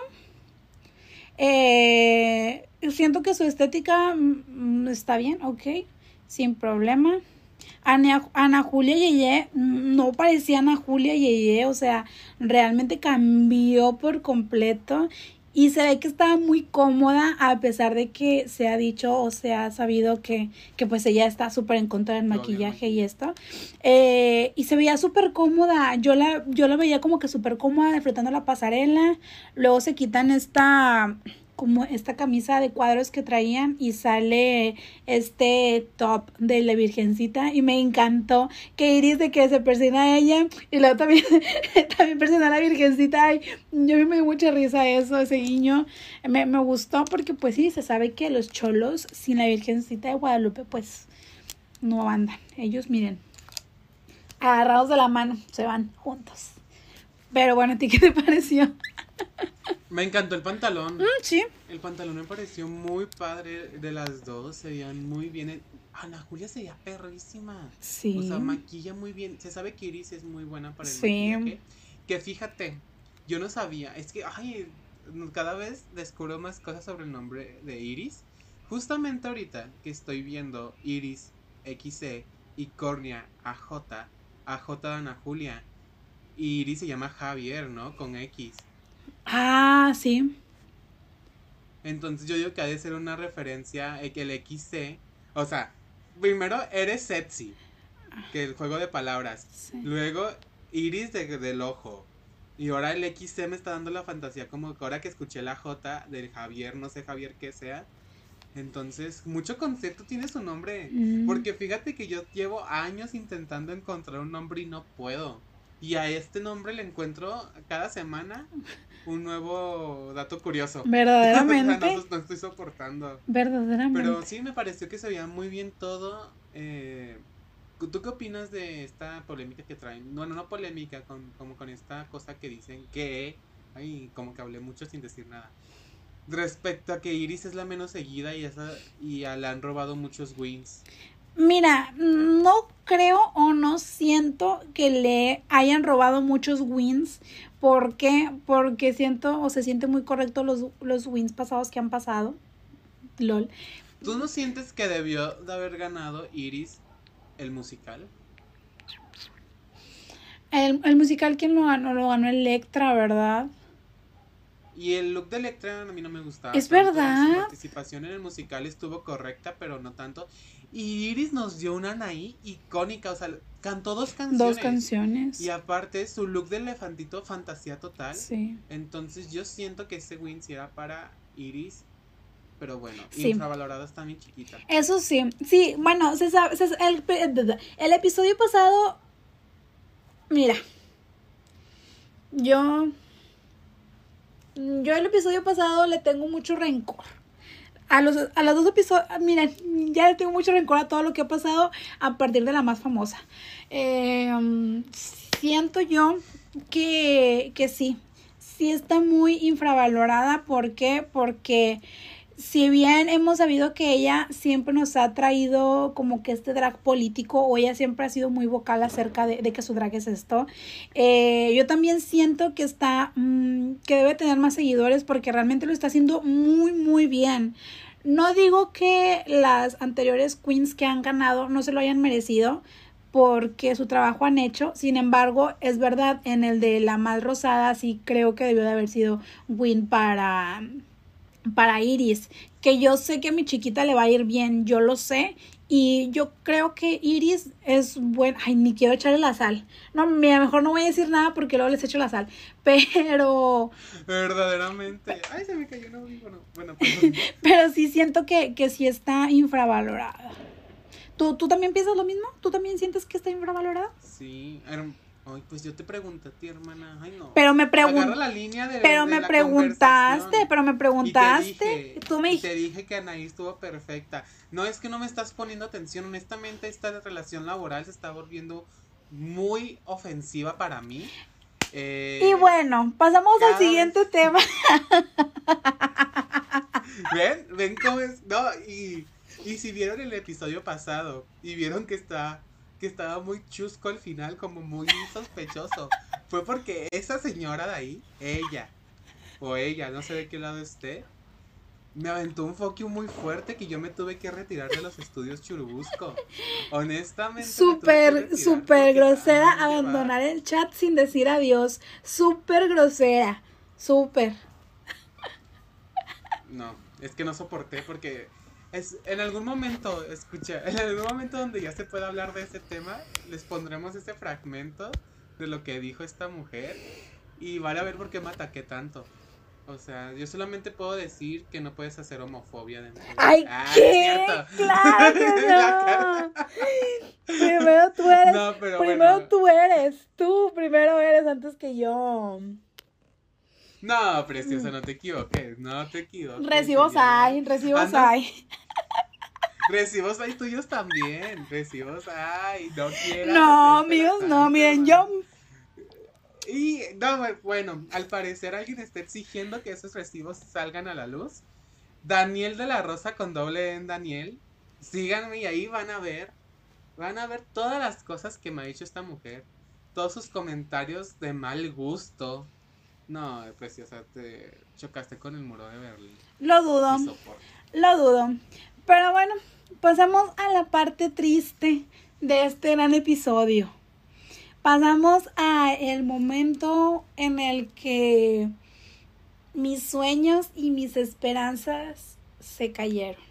Speaker 1: Eh, siento que su estética mm, está bien, ok, sin problema. Ana, Ana Julia Yeye mm, no parecía Ana Julia Yeye, o sea, realmente cambió por completo y se ve que estaba muy cómoda a pesar de que se ha dicho o se ha sabido que, que pues ella está súper en contra del maquillaje y esto. Eh, y se veía súper cómoda. Yo la, yo la veía como que súper cómoda disfrutando la pasarela. Luego se quitan esta como esta camisa de cuadros que traían y sale este top de la virgencita y me encantó que Iris de que se persina a ella y luego también, (laughs) también persina a la virgencita. Y yo me dio mucha risa eso, ese guiño. Me, me gustó porque pues sí, se sabe que los cholos sin la virgencita de Guadalupe pues no andan, ellos miren agarrados de la mano se van juntos. Pero bueno, ¿a ti qué te (laughs) pareció?
Speaker 2: Me encantó el pantalón.
Speaker 1: Mm, sí.
Speaker 2: El pantalón me pareció muy padre de las dos. Se veían muy bien. Ana Julia se veía perrísima.
Speaker 1: Sí.
Speaker 2: O sea, maquilla muy bien. Se sabe que Iris es muy buena para el sí. maquillaje. Que fíjate, yo no sabía. Es que, ay, cada vez descubro más cosas sobre el nombre de Iris. Justamente ahorita que estoy viendo Iris XC y Cornia AJ, AJ de Ana Julia. Y Iris se llama Javier, ¿no? Con X.
Speaker 1: Ah, sí.
Speaker 2: Entonces yo digo que ha de ser una referencia que el XC. O sea, primero eres sexy. Que el juego de palabras. Luego iris de, del ojo. Y ahora el XC me está dando la fantasía como que ahora que escuché la J del Javier, no sé Javier qué sea. Entonces, mucho concepto tiene su nombre.
Speaker 1: Mm.
Speaker 2: Porque fíjate que yo llevo años intentando encontrar un nombre y no puedo. Y a este nombre le encuentro cada semana un nuevo dato curioso.
Speaker 1: Verdaderamente. (laughs)
Speaker 2: no, no, estoy soportando.
Speaker 1: Verdaderamente.
Speaker 2: Pero sí me pareció que se veía muy bien todo. Eh, ¿Tú qué opinas de esta polémica que traen? Bueno, no polémica, con, como con esta cosa que dicen que... Ay, como que hablé mucho sin decir nada. Respecto a que Iris es la menos seguida y, esa, y a, le han robado muchos wins.
Speaker 1: Mira, no creo o no siento que le hayan robado muchos wins. ¿Por qué? Porque siento o se siente muy correcto los, los wins pasados que han pasado. LOL.
Speaker 2: ¿Tú no sientes que debió de haber ganado Iris el musical?
Speaker 1: El, el musical, ¿quién lo ganó? Lo ganó Electra, ¿verdad?
Speaker 2: Y el look de Electra a mí no me gustaba.
Speaker 1: Es
Speaker 2: tanto.
Speaker 1: verdad.
Speaker 2: Su participación en el musical estuvo correcta, pero no tanto. Y Iris nos dio una Anaí icónica, o sea, cantó dos canciones.
Speaker 1: Dos canciones.
Speaker 2: Y aparte, su look de elefantito, fantasía total.
Speaker 1: Sí.
Speaker 2: Entonces, yo siento que ese win sí era para Iris. Pero bueno,
Speaker 1: Sí.
Speaker 2: infravalorada está bien chiquita.
Speaker 1: Eso sí, sí, bueno, se sabe, se- el, el episodio pasado, mira, yo, yo el episodio pasado le tengo mucho rencor. A los, a los dos episodios, miren, ya le tengo mucho rencor a todo lo que ha pasado a partir de la más famosa. Um, siento yo que, que sí, sí está muy infravalorada. ¿Por qué? Porque si bien hemos sabido que ella siempre nos ha traído como que este drag político o ella siempre ha sido muy vocal acerca de, de que su drag es esto, eh, yo también siento que está, mm, que debe tener más seguidores porque realmente lo está haciendo muy, muy bien. No digo que las anteriores queens que han ganado no se lo hayan merecido porque su trabajo han hecho, sin embargo, es verdad, en el de la más rosada sí creo que debió de haber sido win para para Iris, que yo sé que a mi chiquita le va a ir bien, yo lo sé, y yo creo que Iris es buena, ay, ni quiero echarle la sal, no, mira, mejor no voy a decir nada porque luego les echo la sal, (laughs) pero,
Speaker 2: Verdaderamente. Ay, se me cayó un audífono. Bueno, (laughs) perdón.
Speaker 1: pero sí siento que, que sí está infravalorada. ¿Tú, ¿Tú también piensas lo mismo? ¿Tú también sientes que está infravalorada?
Speaker 2: Sí. Ay, pues yo te pregunté a ti, hermana. Ay, no.
Speaker 1: Pero me preguntaste,
Speaker 2: la línea de
Speaker 1: pero
Speaker 2: de
Speaker 1: me
Speaker 2: la
Speaker 1: preguntaste, pero me
Speaker 2: Y te
Speaker 1: preguntaste,
Speaker 2: dije-
Speaker 1: tú me
Speaker 2: y te dije que Anaí estuvo perfecta. No es que no me estás poniendo atención. Honestamente, esta relación laboral se está volviendo muy ofensiva para mí. Eh,
Speaker 1: y bueno, pasamos al siguiente tema. (laughs)
Speaker 2: ¿Ven? ¿Ven cómo es? No, y, y si vieron el episodio pasado y vieron que está que estaba muy chusco al final, como muy sospechoso, fue porque esa señora de ahí, ella, o ella, no sé de qué lado esté, me aventó un foquio muy fuerte que yo me tuve que retirar de los estudios Churubusco. Honestamente.
Speaker 1: Súper, súper grosera abandonar el chat sin decir adiós. Súper grosera. Súper.
Speaker 2: No, es que no soporté porque es, en algún momento, escucha, (laughs) en algún momento donde ya se pueda hablar de ese tema, les pondremos ese fragmento de lo que dijo esta mujer y vale a ver por qué me ataqué tanto. O sea, yo solamente puedo decir que no puedes hacer homofobia dentro de...
Speaker 1: ¡Ay, ah, qué! ¡Claro que (laughs) no! primero tú eres. No, pero primero tú eres. Tú primero eres antes que yo.
Speaker 2: No, preciosa, no te equivoques. No te equivoques.
Speaker 1: Recibos hay, recibos hay. (laughs)
Speaker 2: Recibos hay tuyos también. Recibos hay. No quieras.
Speaker 1: No, míos no. Miren, yo
Speaker 2: y no, bueno, al parecer alguien está exigiendo que esos recibos salgan a la luz. Daniel de la Rosa con doble en Daniel. Síganme y ahí van a ver. Van a ver todas las cosas que me ha dicho esta mujer. Todos sus comentarios de mal gusto. No, preciosa, te chocaste con el muro de Berlín.
Speaker 1: Lo dudo. Lo dudo. Pero bueno, pasamos a la parte triste de este gran episodio pasamos a el momento en el que mis sueños y mis esperanzas se cayeron.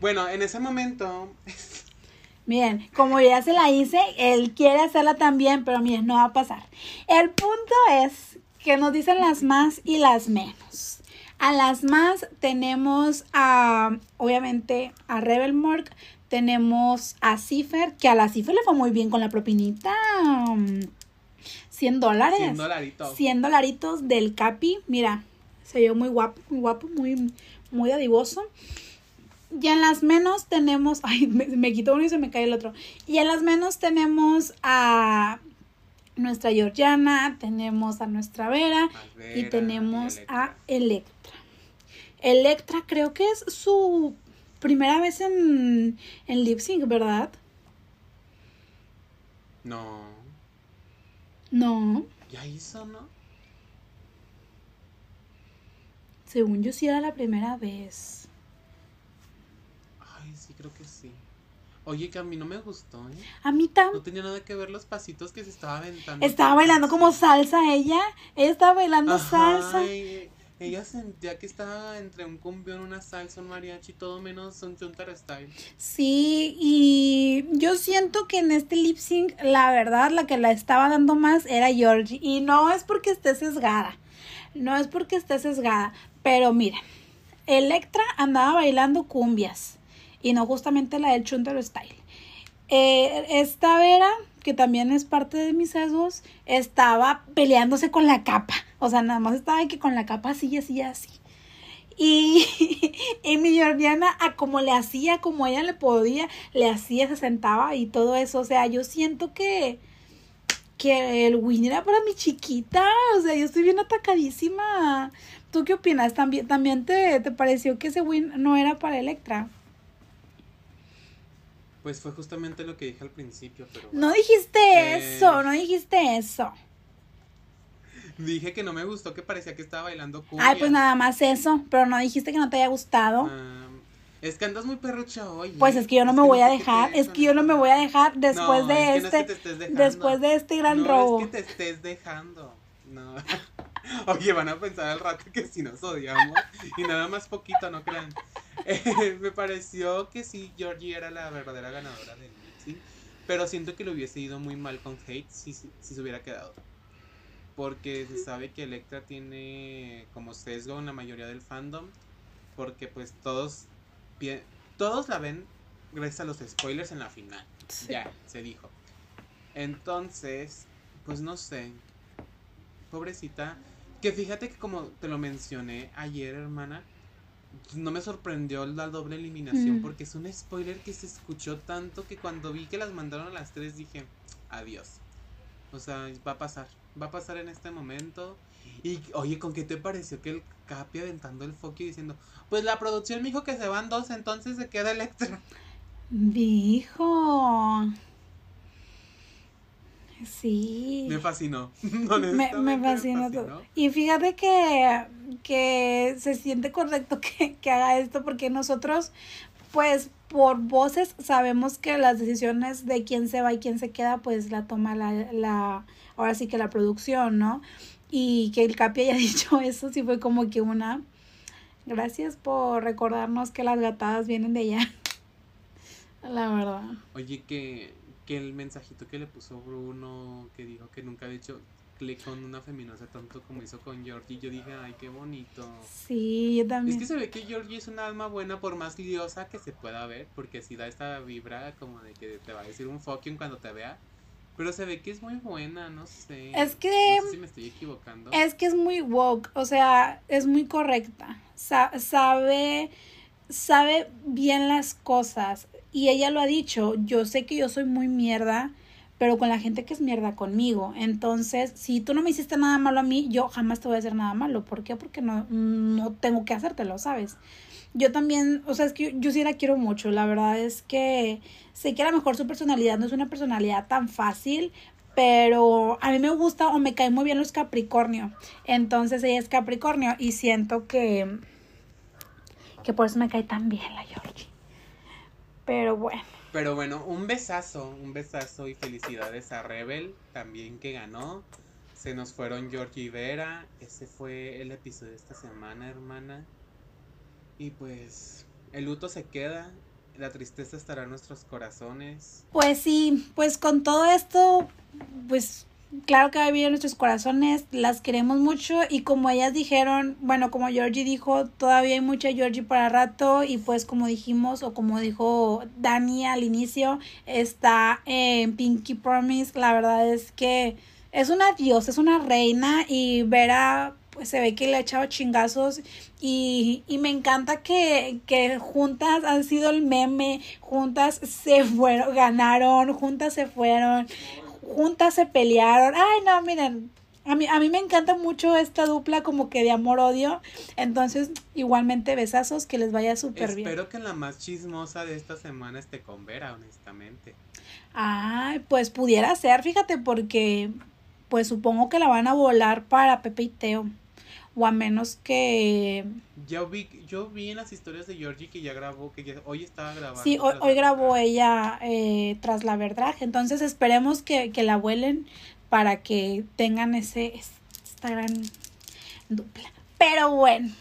Speaker 2: Bueno, en ese momento... (laughs)
Speaker 1: Miren, como ya se la hice, él quiere hacerla también, pero miren, no va a pasar. El punto es que nos dicen las más y las menos. A las más tenemos a, obviamente, a Rebel Morg, tenemos a Cifer, que a la Cifer le fue muy bien con la propinita. 100 dólares. 100 dolaritos. 100 dolaritos del Capi. Mira, se vio muy guapo, muy guapo, muy, muy adivoso. Y en las menos tenemos. (laughs) Ay, me, quito uno y se me cae el otro. Y en las menos tenemos a nuestra Georgiana, tenemos a nuestra Vera, y tenemos a Electra. Electra creo que es su primera vez en, en lip sync, ¿verdad?
Speaker 2: No.
Speaker 1: No.
Speaker 2: Ya hizo, ¿no?
Speaker 1: Según yo sí era la primera vez.
Speaker 2: Ay, sí, creo que sí. Oye, que a mí no me gustó, ¿eh?
Speaker 1: A mí tampoco.
Speaker 2: No tenía nada que ver los pasitos que se estaba aventando.
Speaker 1: Estaba bailando como salsa ella. Ella estaba bailando salsa.
Speaker 2: Ella sentía que estaba entre un cumbión, una salsa, un mariachi, todo menos un chuntar style.
Speaker 1: Sí, y yo siento que en este lip sync, la verdad, la que la estaba dando más era Georgie. Y no es porque esté sesgada. No es porque esté sesgada. Pero mira, Electra andaba bailando cumbias. Y no justamente la del chuntar style. Eh, esta Vera que también es parte de mis sesgos, estaba peleándose con la capa. O sea, nada más estaba que con la capa así, así, así. Y, (laughs) y mi Georgiana, a como le hacía, como ella le podía, le hacía, se sentaba y todo eso. O sea, yo siento que, que el win era para mi chiquita. O sea, yo estoy bien atacadísima. ¿Tú qué opinas? ¿También, también te, te pareció que ese win no era para Electra?
Speaker 2: Pues fue justamente lo que dije al principio, pero...
Speaker 1: No dijiste eh, eso, no dijiste eso.
Speaker 2: Dije que no me gustó, que parecía que estaba bailando cumbia.
Speaker 1: Ay, pues nada más eso, pero no dijiste que no te haya gustado. Ah,
Speaker 2: es que andas muy perrucha hoy.
Speaker 1: Pues es que yo no me voy a dejar, es que yo no me voy a dejar después de este, después de este gran robo.
Speaker 2: No es que te estés dejando, no. (laughs) Oye, van a pensar al rato que si nos odiamos y nada más poquito, no crean. Eh, (laughs) me pareció que sí, Georgie era la verdadera ganadora del ¿sí? pero siento que le hubiese ido muy mal con Hate si, si, se hubiera quedado. Porque se sabe que Electra tiene como sesgo en la mayoría del fandom, porque pues todos, todos la ven gracias a los spoilers en la final. Ya, se dijo. Entonces, pues no sé. Pobrecita. Que fíjate que como te lo mencioné ayer, hermana, no me sorprendió la doble eliminación mm. porque es un spoiler que se escuchó tanto que cuando vi que las mandaron a las tres dije, adiós. O sea, va a pasar, va a pasar en este momento. Y oye, ¿con qué te pareció que el Capi aventando el foco y diciendo, pues la producción me dijo que se van dos, entonces se queda Electra?
Speaker 1: Dijo. Sí.
Speaker 2: Me fascinó. (laughs)
Speaker 1: Me, me fascinó todo. Y fíjate que, que se siente correcto (laughs) que, que haga esto porque nosotros, pues, por voces sabemos que las decisiones de quién se va y quién se queda, pues la toma la, la ahora sí que la producción, ¿no? Y que el Capi haya (laughs) dicho eso, sí fue como que una... Gracias por recordarnos que las gatadas vienen de allá. La verdad.
Speaker 2: Oye, que, que el mensajito que le puso Bruno, que dijo que nunca había hecho clic con una feminosa tanto como hizo con Georgie, yo dije, ay, qué bonito.
Speaker 1: Sí, yo también.
Speaker 2: Es que se ve que Georgie es una alma buena por más liosa que se pueda ver, porque si da esta vibra como de que te va a decir un fucking cuando te vea. Pero se ve que es muy buena, no sé.
Speaker 1: Es que...
Speaker 2: No sé si me estoy equivocando.
Speaker 1: Es que es muy woke, o sea, es muy correcta. Sa sabe, sabe bien las cosas. Y ella lo ha dicho, yo sé que yo soy muy mierda, pero con la gente que es mierda conmigo. Entonces, si tú no me hiciste nada malo a mí, yo jamás te voy a hacer nada malo. ¿Por qué? Porque no, no tengo que hacértelo, ¿sabes? Yo también, o sea, es que yo, sí la quiero mucho. La verdad es que sé que a lo mejor su personalidad no es una personalidad tan fácil, pero a mí me gusta o me cae muy bien los Capricornio. Entonces ella es Capricornio y siento que que por eso me cae tan bien la Georgie. Pero bueno.
Speaker 2: Pero bueno, un besazo, un besazo y felicidades a Rebel también que ganó. Se nos fueron Georgie y Vera. Ese fue el episodio de esta semana, hermana. Y pues el luto se queda, la tristeza estará en nuestros corazones.
Speaker 1: Pues sí, pues con todo esto, pues claro que va a en nuestros corazones, las queremos mucho y como ellas dijeron, bueno, como Georgie dijo, todavía hay mucha Georgie para rato y pues como dijimos o como dijo Dani al inicio, está en Pinky Promise, la verdad es que es una diosa, es una reina y Vera pues se ve que le ha echado chingazos y, y me encanta que, que juntas han sido el meme, juntas se fueron, ganaron, juntas se fueron, juntas se pelearon. Ay, no, miren, a mí, a mí me encanta mucho esta dupla como que de amor-odio. Entonces, igualmente besazos, que les vaya súper bien.
Speaker 2: Espero que la más chismosa de esta semana esté con Vera, honestamente.
Speaker 1: Ay, pues pudiera ser, fíjate, porque pues supongo que la van a volar para Pepe y Teo. O a menos que...
Speaker 2: Yo vi, yo vi en las historias de Georgie que ya grabó, que ya, hoy estaba grabando.
Speaker 1: Sí, hoy, hoy grabó ella eh, tras la verdad. Entonces esperemos que, que la vuelen para que tengan ese esta gran dupla. Pero bueno,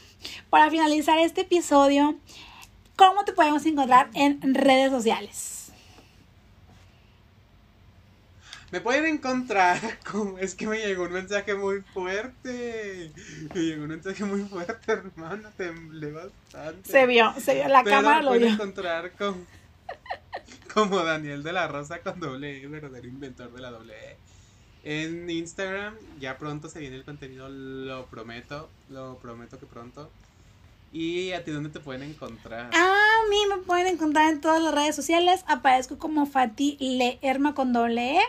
Speaker 1: para finalizar este episodio, ¿cómo te podemos encontrar en redes sociales?
Speaker 2: Me pueden encontrar (laughs) con... Es que me llegó un mensaje muy fuerte. Me llegó un mensaje muy fuerte, hermano. Temblé bastante.
Speaker 1: Se vio, se vio. La
Speaker 2: Pero
Speaker 1: cámara
Speaker 2: me
Speaker 1: lo
Speaker 2: pueden
Speaker 1: vio.
Speaker 2: encontrar con... (laughs) Como Daniel de la Rosa con doble E, verdadero inventor de la doble E. En Instagram ya pronto se viene el contenido, lo prometo, lo prometo que pronto. ¿Y a ti dónde te pueden encontrar?
Speaker 1: A mí me pueden encontrar en todas las redes sociales. Aparezco como Fati Leerma con doble E.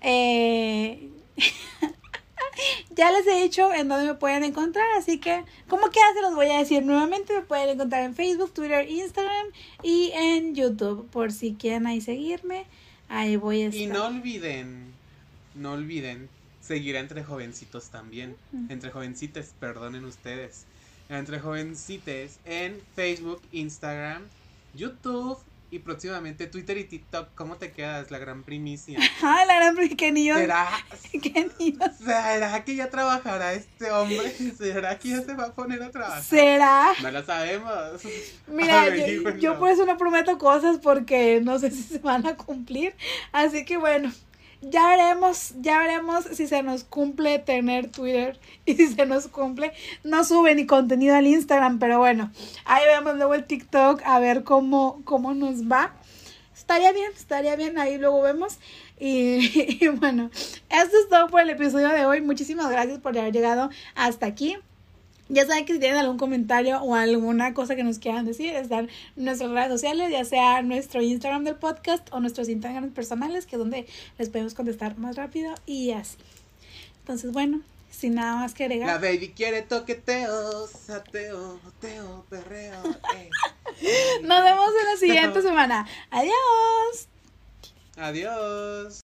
Speaker 1: Eh, (laughs) ya les he dicho en dónde me pueden encontrar, así que como que se los voy a decir nuevamente. Me pueden encontrar en Facebook, Twitter, Instagram y en YouTube. Por si quieren ahí seguirme, ahí voy a estar.
Speaker 2: Y no olviden, no olviden seguir Entre Jovencitos también. Entre Jovencites, perdonen ustedes. Entre Jovencites en Facebook, Instagram, YouTube y próximamente Twitter y TikTok. ¿Cómo te quedas? La gran primicia. (laughs)
Speaker 1: Ay, la gran que ni yo.
Speaker 2: ¿Será,
Speaker 1: que ni yo-
Speaker 2: ¿Será que ya trabajará este hombre? ¿Será que ya se va a poner a trabajar?
Speaker 1: ¿Será?
Speaker 2: No lo sabemos. (laughs)
Speaker 1: Mira, (laughs) yo, yo por eso no prometo cosas porque no sé si se van a cumplir. Así que bueno, ya veremos, ya veremos si se nos cumple tener Twitter (laughs) y si se nos cumple. No sube ni contenido al Instagram, pero bueno, ahí vemos luego el TikTok a ver cómo, cómo nos va. Estaría bien, estaría bien, ahí luego vemos. Y, (laughs) y bueno, esto es todo por el episodio de hoy. Muchísimas gracias por haber llegado hasta aquí. Ya saben que si tienen algún comentario o alguna cosa que nos quieran decir, están en nuestras redes sociales, ya sea nuestro Instagram del podcast o nuestros Instagram personales, que es donde les podemos contestar más rápido y así. Entonces, bueno, sin nada más que agregar.
Speaker 2: La baby quiere toqueteo, sateo, teo, perreo. ey. (laughs)
Speaker 1: Nos vemos en la siguiente (laughs) semana. Adiós.
Speaker 2: Adiós.